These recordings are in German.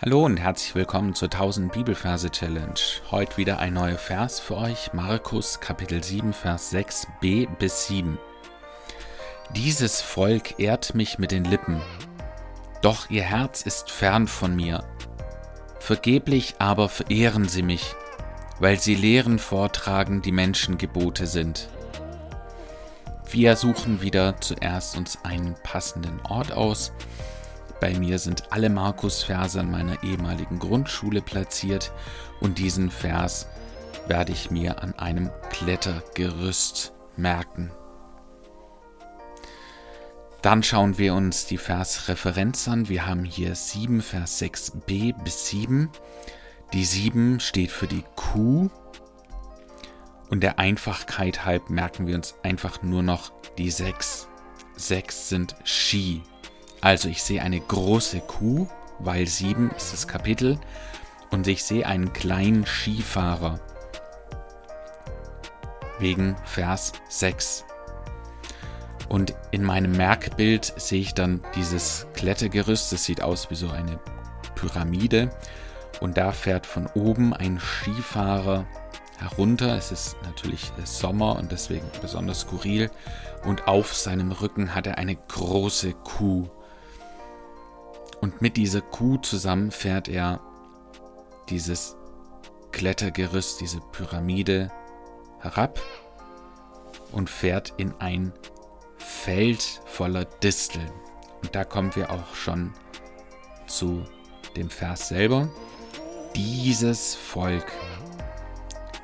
Hallo und herzlich willkommen zur 1000 Bibelverse Challenge. Heute wieder ein neuer Vers für euch, Markus Kapitel 7, Vers 6b bis 7. Dieses Volk ehrt mich mit den Lippen, doch ihr Herz ist fern von mir. Vergeblich aber verehren sie mich, weil sie Lehren vortragen, die Menschengebote sind. Wir suchen wieder zuerst uns einen passenden Ort aus bei mir sind alle Markus-Verse an meiner ehemaligen Grundschule platziert und diesen Vers werde ich mir an einem Klettergerüst merken. Dann schauen wir uns die Versreferenz an. Wir haben hier 7, Vers 6b bis 7. Die 7 steht für die Kuh. Und der Einfachkeit halb merken wir uns einfach nur noch die 6. 6 sind Ski. Also ich sehe eine große Kuh, weil sieben ist das Kapitel, und ich sehe einen kleinen Skifahrer. Wegen Vers 6. Und in meinem Merkbild sehe ich dann dieses Klettergerüst, das sieht aus wie so eine Pyramide. Und da fährt von oben ein Skifahrer herunter. Es ist natürlich Sommer und deswegen besonders skurril. Und auf seinem Rücken hat er eine große Kuh. Und mit dieser Kuh zusammen fährt er dieses Klettergerüst, diese Pyramide herab und fährt in ein Feld voller Disteln. Und da kommen wir auch schon zu dem Vers selber. Dieses Volk.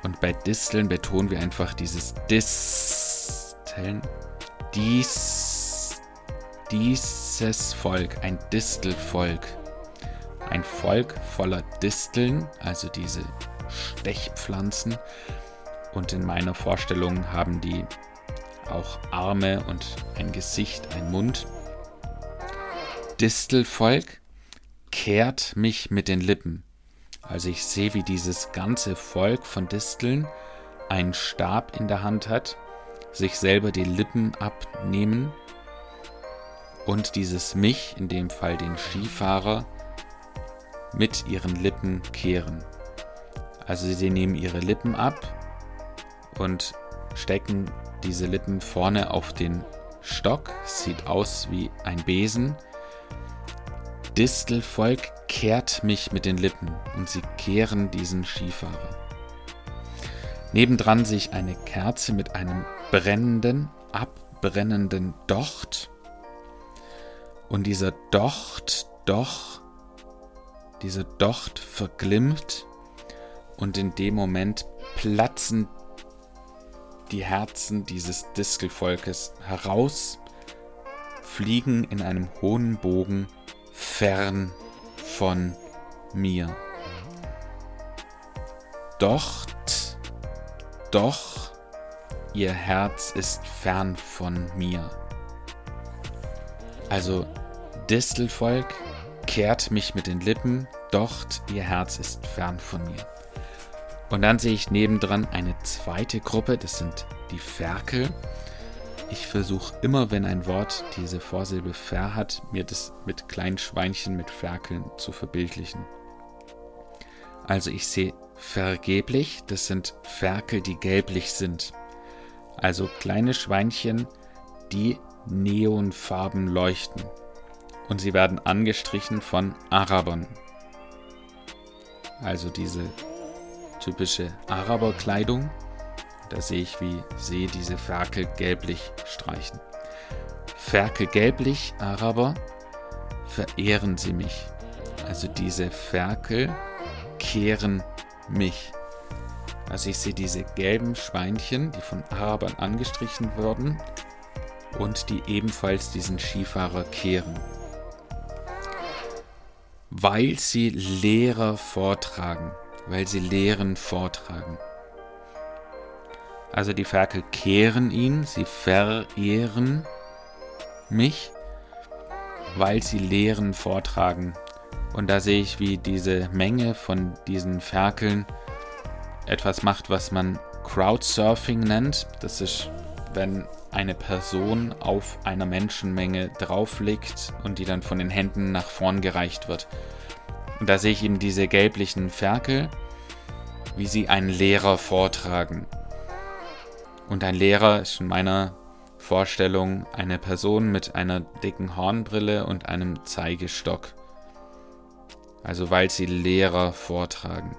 Und bei Disteln betonen wir einfach dieses Disteln. Dies dieses Volk, ein Distelvolk, ein Volk voller Disteln, also diese Stechpflanzen. Und in meiner Vorstellung haben die auch Arme und ein Gesicht, ein Mund. Distelvolk kehrt mich mit den Lippen. Also ich sehe, wie dieses ganze Volk von Disteln einen Stab in der Hand hat, sich selber die Lippen abnehmen und dieses Mich, in dem Fall den Skifahrer, mit ihren Lippen kehren. Also sie nehmen ihre Lippen ab und stecken diese Lippen vorne auf den Stock. Sieht aus wie ein Besen. Distelvolk kehrt mich mit den Lippen und sie kehren diesen Skifahrer. Nebendran sich eine Kerze mit einem brennenden, abbrennenden Docht und dieser Docht, doch, dieser Docht verglimmt und in dem Moment platzen die Herzen dieses Distelvolkes heraus, fliegen in einem hohen Bogen fern von mir. Docht, doch, ihr Herz ist fern von mir. Also Distelvolk kehrt mich mit den Lippen, doch ihr Herz ist fern von mir. Und dann sehe ich nebendran eine zweite Gruppe, das sind die Ferkel. Ich versuche immer, wenn ein Wort diese Vorsilbe ver hat, mir das mit kleinen Schweinchen mit Ferkeln zu verbildlichen. Also ich sehe vergeblich, das sind Ferkel, die gelblich sind. Also kleine Schweinchen, die Neonfarben leuchten. Und sie werden angestrichen von Arabern. Also diese typische Araberkleidung. Da sehe ich, wie sie diese Ferkel gelblich streichen. Ferkel gelblich, Araber, verehren sie mich. Also diese Ferkel kehren mich. Also ich sehe diese gelben Schweinchen, die von Arabern angestrichen wurden, und die ebenfalls diesen Skifahrer kehren. Weil sie Lehrer vortragen, weil sie Lehren vortragen. Also die Ferkel kehren ihn, sie verehren mich, weil sie Lehren vortragen. Und da sehe ich, wie diese Menge von diesen Ferkeln etwas macht, was man Crowdsurfing nennt. Das ist, wenn eine Person auf einer Menschenmenge drauf liegt und die dann von den Händen nach vorn gereicht wird. Und da sehe ich eben diese gelblichen Ferkel, wie sie einen Lehrer vortragen. Und ein Lehrer ist in meiner Vorstellung eine Person mit einer dicken Hornbrille und einem Zeigestock. Also weil sie Lehrer vortragen.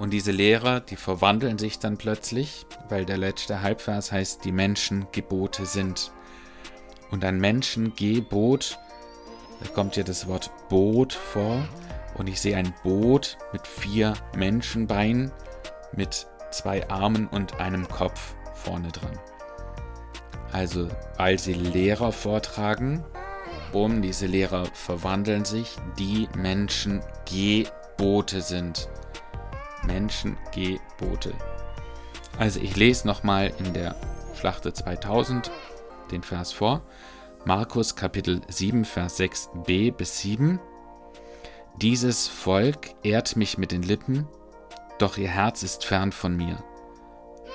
Und diese Lehrer, die verwandeln sich dann plötzlich, weil der letzte Halbvers heißt, die Menschen Gebote sind. Und ein Menschengebot, da kommt ja das Wort Boot vor. Und ich sehe ein Boot mit vier Menschenbeinen, mit zwei Armen und einem Kopf vorne dran. Also, weil sie Lehrer vortragen, um diese Lehrer verwandeln sich, die Menschen Gebote sind. Menschen Gebote. Also ich lese nochmal in der Schlachte 2000 den Vers vor. Markus Kapitel 7, Vers 6b bis 7. Dieses Volk ehrt mich mit den Lippen, doch ihr Herz ist fern von mir.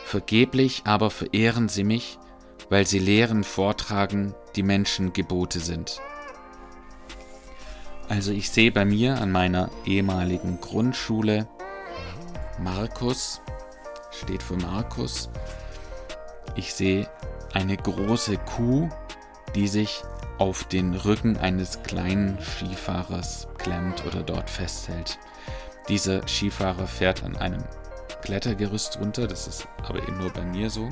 Vergeblich aber verehren sie mich, weil sie Lehren vortragen, die Menschen Gebote sind. Also ich sehe bei mir an meiner ehemaligen Grundschule Markus, steht für Markus. Ich sehe eine große Kuh, die sich auf den Rücken eines kleinen Skifahrers klemmt oder dort festhält. Dieser Skifahrer fährt an einem Klettergerüst runter, das ist aber eben nur bei mir so.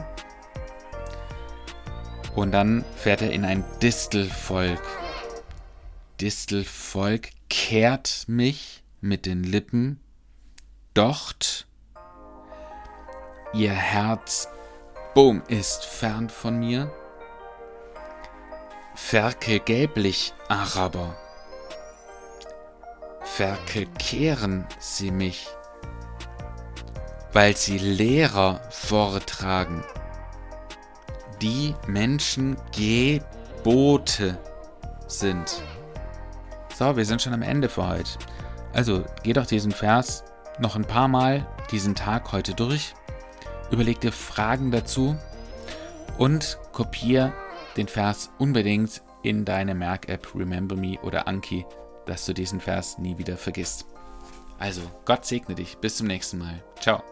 Und dann fährt er in ein Distelvolk. Distelvolk kehrt mich mit den Lippen, docht ihr Herz, bumm, ist fern von mir. Ferkel gelblich, Araber verkehren sie mich, weil sie Lehrer vortragen, die Menschen Gebote sind. So, wir sind schon am Ende für heute. Also, geh doch diesen Vers noch ein paar Mal diesen Tag heute durch, überleg dir Fragen dazu und kopier den Vers unbedingt in deine Merk-App Remember Me oder Anki dass du diesen Vers nie wieder vergisst. Also, Gott segne dich. Bis zum nächsten Mal. Ciao.